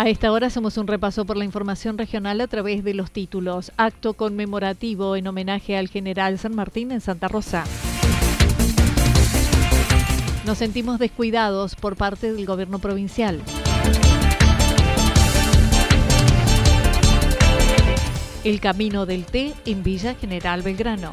A esta hora hacemos un repaso por la información regional a través de los títulos. Acto conmemorativo en homenaje al general San Martín en Santa Rosa. Nos sentimos descuidados por parte del gobierno provincial. El camino del té en Villa General Belgrano.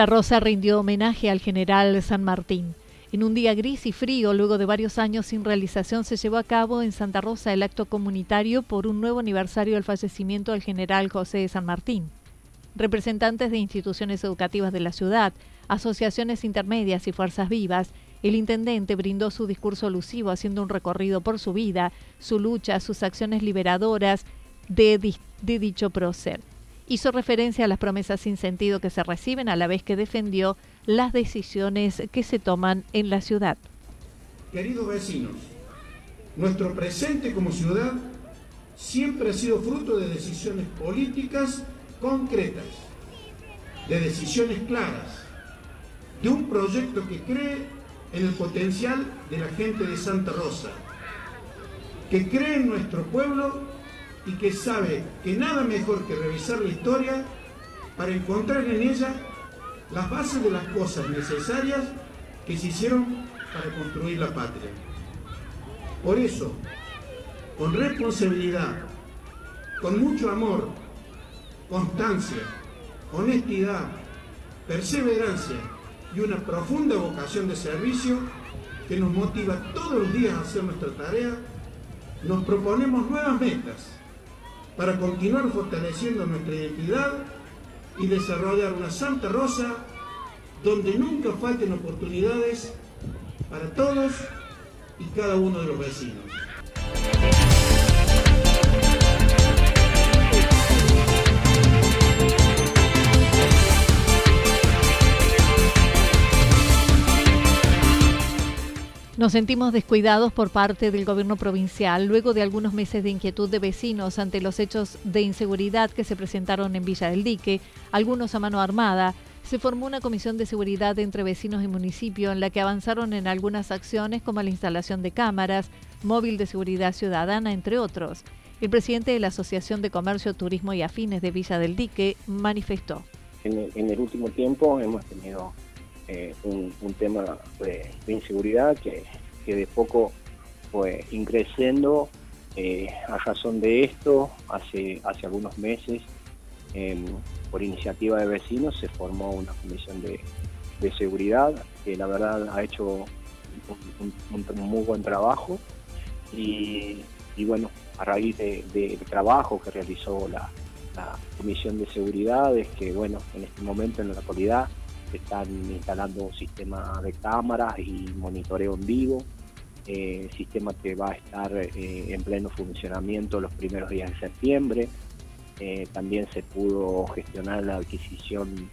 Santa Rosa rindió homenaje al general San Martín. En un día gris y frío, luego de varios años sin realización, se llevó a cabo en Santa Rosa el acto comunitario por un nuevo aniversario del fallecimiento del general José de San Martín. Representantes de instituciones educativas de la ciudad, asociaciones intermedias y fuerzas vivas, el intendente brindó su discurso alusivo haciendo un recorrido por su vida, su lucha, sus acciones liberadoras de, de dicho prócer hizo referencia a las promesas sin sentido que se reciben a la vez que defendió las decisiones que se toman en la ciudad. Queridos vecinos, nuestro presente como ciudad siempre ha sido fruto de decisiones políticas concretas, de decisiones claras, de un proyecto que cree en el potencial de la gente de Santa Rosa, que cree en nuestro pueblo y que sabe que nada mejor que revisar la historia para encontrar en ella las bases de las cosas necesarias que se hicieron para construir la patria. Por eso, con responsabilidad, con mucho amor, constancia, honestidad, perseverancia y una profunda vocación de servicio que nos motiva todos los días a hacer nuestra tarea, nos proponemos nuevas metas para continuar fortaleciendo nuestra identidad y desarrollar una Santa Rosa donde nunca falten oportunidades para todos y cada uno de los vecinos. Nos sentimos descuidados por parte del gobierno provincial luego de algunos meses de inquietud de vecinos ante los hechos de inseguridad que se presentaron en Villa del Dique, algunos a mano armada. Se formó una comisión de seguridad entre vecinos y municipio en la que avanzaron en algunas acciones como la instalación de cámaras, móvil de seguridad ciudadana, entre otros. El presidente de la Asociación de Comercio, Turismo y Afines de Villa del Dique manifestó. En el, último tiempo hemos tenido eh, un, tema de, inseguridad que, que de poco fue ingresando eh, a razón de esto, hace, hace algunos meses, em, por iniciativa de vecinos, se formó una comisión de, seguridad que la verdad ha hecho un, muy buen trabajo y, bueno, a raíz del trabajo que realizó la, comisión de seguridad es que bueno, en este momento en la actualidad están instalando un sistema de cámaras y monitoreo en vivo eh, sistema que va a estar eh, en pleno funcionamiento los primeros días de septiembre. Eh, también se pudo gestionar la adquisición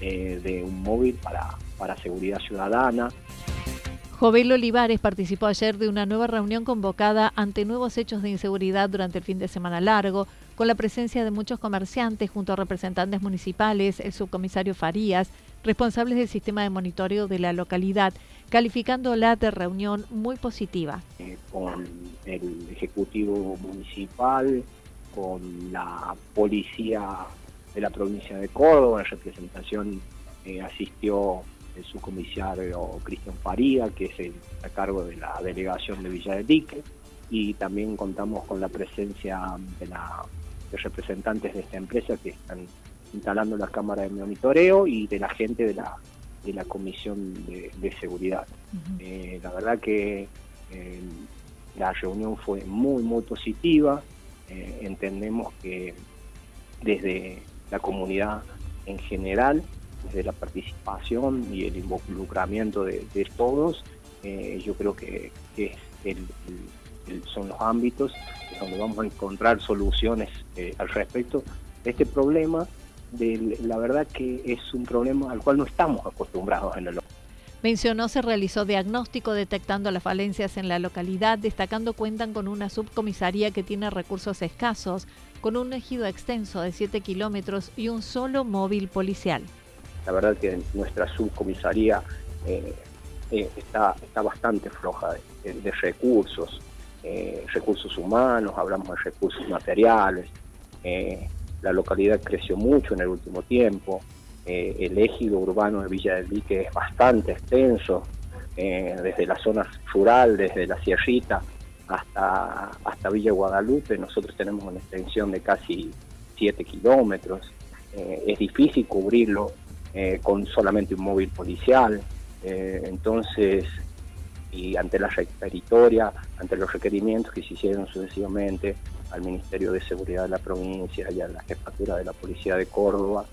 de un móvil para, para seguridad ciudadana. Jovel Olivares participó ayer de una nueva reunión convocada ante nuevos hechos de inseguridad durante el fin de semana largo, con la presencia de muchos comerciantes junto a representantes municipales, el subcomisario Farías, responsables del sistema de monitoreo de la localidad calificando la de reunión muy positiva. Eh, con el Ejecutivo Municipal, con la Policía de la provincia de Córdoba, en representación eh, asistió el subcomisario Cristian Faría, que es el, a cargo de la delegación de Villa de Dique, y también contamos con la presencia de, la, de representantes de esta empresa que están instalando las cámaras de monitoreo y de la gente de la de la Comisión de, Seguridad. Eh, la verdad que eh, la reunión fue muy, muy positiva. Eh, entendemos que desde la comunidad en general, desde la participación y el involucramiento de, todos, yo creo que, son los ámbitos donde vamos a encontrar soluciones al respecto. De este problema la verdad que es un problema al cual no estamos acostumbrados en el Mencionó se realizó diagnóstico detectando las falencias en la localidad, destacando cuentan con una subcomisaría que tiene recursos escasos, con un ejido extenso de 7 kilómetros y un solo móvil policial. La verdad que nuestra subcomisaría eh, eh, está, está bastante floja de, recursos, eh, recursos humanos, hablamos de recursos materiales. La localidad creció mucho en el último tiempo. Eh, el ejido urbano de Villa del Dique es bastante extenso, eh, desde la zona rural, desde la Sierrita hasta, hasta Villa Guadalupe. Nosotros tenemos una extensión de casi 7 kilómetros. Eh, es difícil cubrirlo con solamente un móvil policial. entonces, y ante la requeritoria, ante los requerimientos que se hicieron sucesivamente, al Ministerio de Seguridad de la provincia y a la jefatura de la Policía de Córdoba.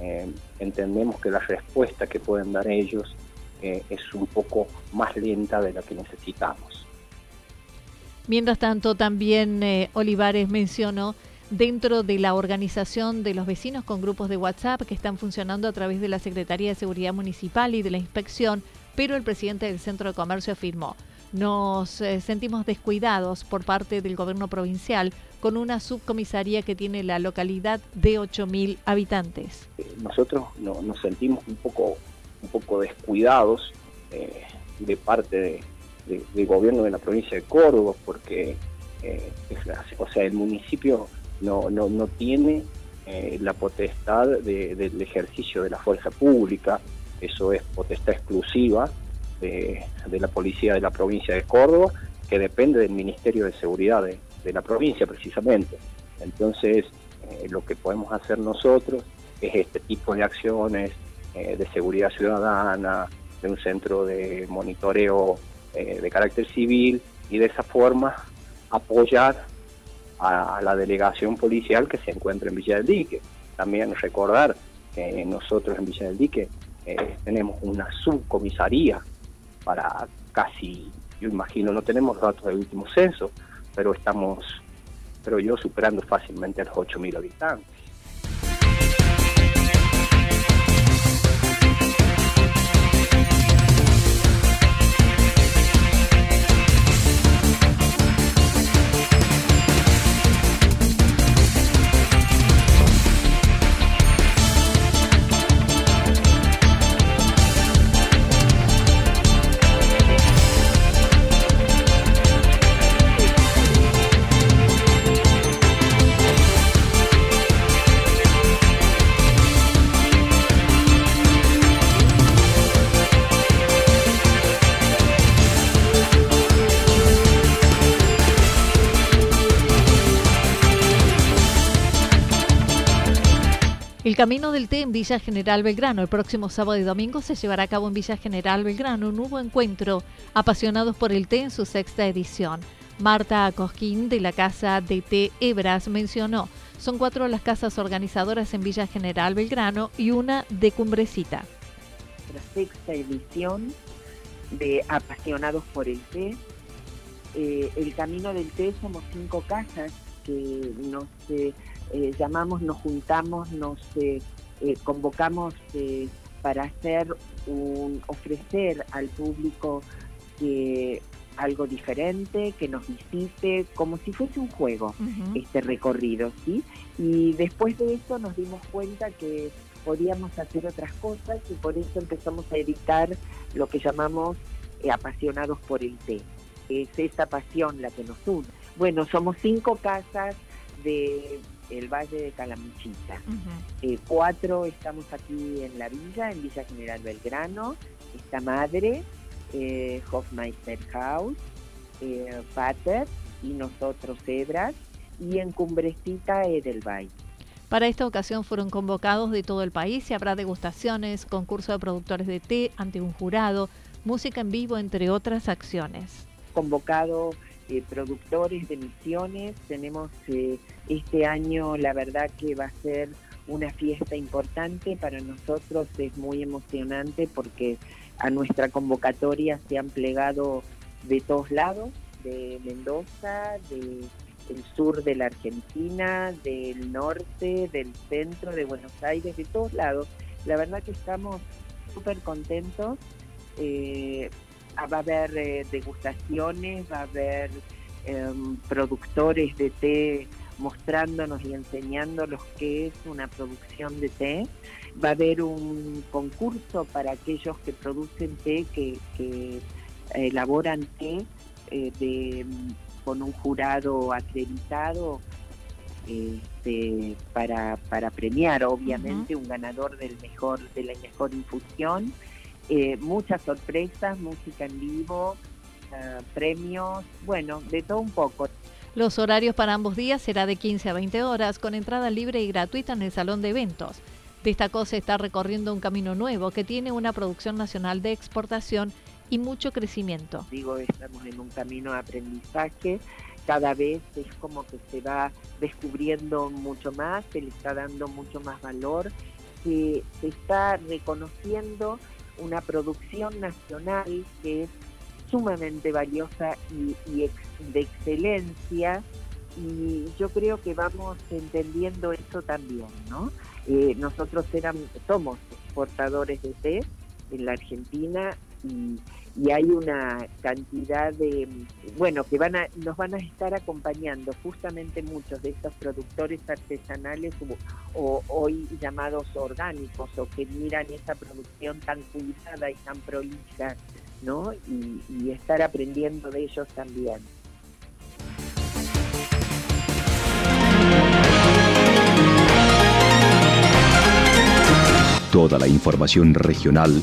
Eh, entendemos que la respuesta que pueden dar ellos eh, es un poco más lenta de la que necesitamos. Mientras tanto, también eh, Olivares mencionó dentro de la organización de los vecinos con grupos de WhatsApp que están funcionando a través de la Secretaría de Seguridad Municipal y de la Inspección, pero el presidente del Centro de Comercio afirmó, nos eh, sentimos descuidados por parte del gobierno provincial con una subcomisaría que tiene la localidad de 8.000 habitantes. Nosotros nos sentimos un poco, un poco descuidados eh, de parte del gobierno de la provincia de Córdoba porque eh, o sea, el municipio no, no, no tiene la potestad del ejercicio de la fuerza pública, eso es potestad exclusiva de, la policía de la provincia de Córdoba, que depende del Ministerio de Seguridad de, la provincia precisamente. Entonces, eh, lo que podemos hacer nosotros es este tipo de acciones eh, de seguridad ciudadana, de un centro de monitoreo eh, de carácter civil y de esa forma apoyar a, la delegación policial que se encuentra en Villa del Dique. También recordar que nosotros en Villa del Dique tenemos una subcomisaría para casi, yo imagino, no tenemos datos del último censo, pero estamos, pero yo, superando fácilmente los 8.000 habitantes. El Camino del Té en Villa General Belgrano. El próximo sábado y domingo se llevará a cabo en Villa General Belgrano un nuevo encuentro apasionados por el té en su sexta edición. Marta Cosquín de la Casa de Té Hebras mencionó, son cuatro las casas organizadoras en Villa General Belgrano y una de Cumbrecita. La sexta edición de Apasionados por el Té. Eh, el Camino del Té somos cinco casas que nos... Eh, eh, llamamos, nos juntamos, nos eh, eh, convocamos para hacer un, ofrecer al público algo diferente, que nos visite, como si fuese un juego este recorrido, ¿sí? Y después de eso nos dimos cuenta que podíamos hacer otras cosas y por eso empezamos a editar lo que llamamos apasionados por el té. Es esa pasión la que nos une. Bueno, somos cinco casas de el Valle de Calamuchita. Eh, cuatro estamos aquí en la villa, en Villa General Belgrano, esta madre, eh, Hofmeister House, eh, Pater y nosotros Hebras, y en Cumbrecita Edelweiss. Para esta ocasión fueron convocados de todo el país y habrá degustaciones, concurso de productores de té ante un jurado, música en vivo, entre otras acciones. Convocado eh, productores de misiones. Tenemos eh, este año, la verdad que va a ser una fiesta importante. Para nosotros es muy emocionante porque a nuestra convocatoria se han plegado de todos lados, de Mendoza, del sur de la Argentina, del norte, del centro, de Buenos Aires, de todos lados. La verdad que estamos súper contentos. Eh, va a haber eh, degustaciones, va a haber em, productores de té mostrándonos y enseñándonos qué es una producción de té. Va a haber un concurso para aquellos que producen té, que, elaboran té eh, con un jurado acreditado este, para, premiar, obviamente, un ganador del mejor, de la mejor infusión. Eh, muchas sorpresas, música en vivo, eh, premios, bueno, de todo un poco. Los horarios para ambos días será de 15 a 20 horas con entrada libre y gratuita en el salón de eventos. Destacó se está recorriendo un camino nuevo que tiene una producción nacional de exportación y mucho crecimiento. Digo, estamos en un camino de aprendizaje, cada vez es como que se va descubriendo mucho más, se le está dando mucho más valor, se, se está reconociendo una producción nacional que es sumamente valiosa y, de excelencia y yo creo que vamos entendiendo eso también, ¿no? Eh, nosotros éramos, somos exportadores de té en la Argentina y y hay una cantidad de, bueno, que van a, nos van a estar acompañando justamente muchos de estos productores artesanales o, hoy llamados orgánicos o que miran esa producción tan cuidada y tan prolija, ¿no? Y, y estar aprendiendo de ellos también. Toda la información regional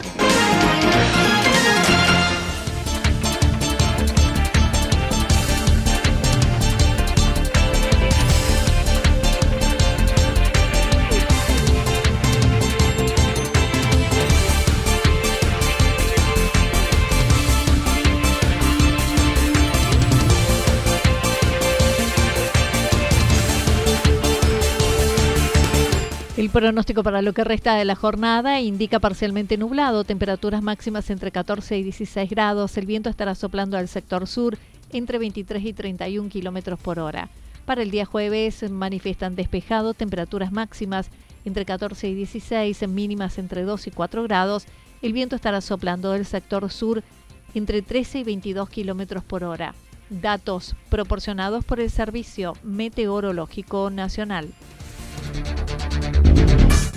Pronóstico para lo que resta de la jornada indica parcialmente nublado, temperaturas máximas entre 14 y 16 grados. El viento estará soplando al sector sur entre 23 y 31 kilómetros por hora. Para el día jueves manifiestan despejado, temperaturas máximas entre 14 y 16, mínimas entre 2 y 4 grados. El viento estará soplando del sector sur entre 13 y 22 kilómetros por hora. Datos proporcionados por el Servicio Meteorológico Nacional.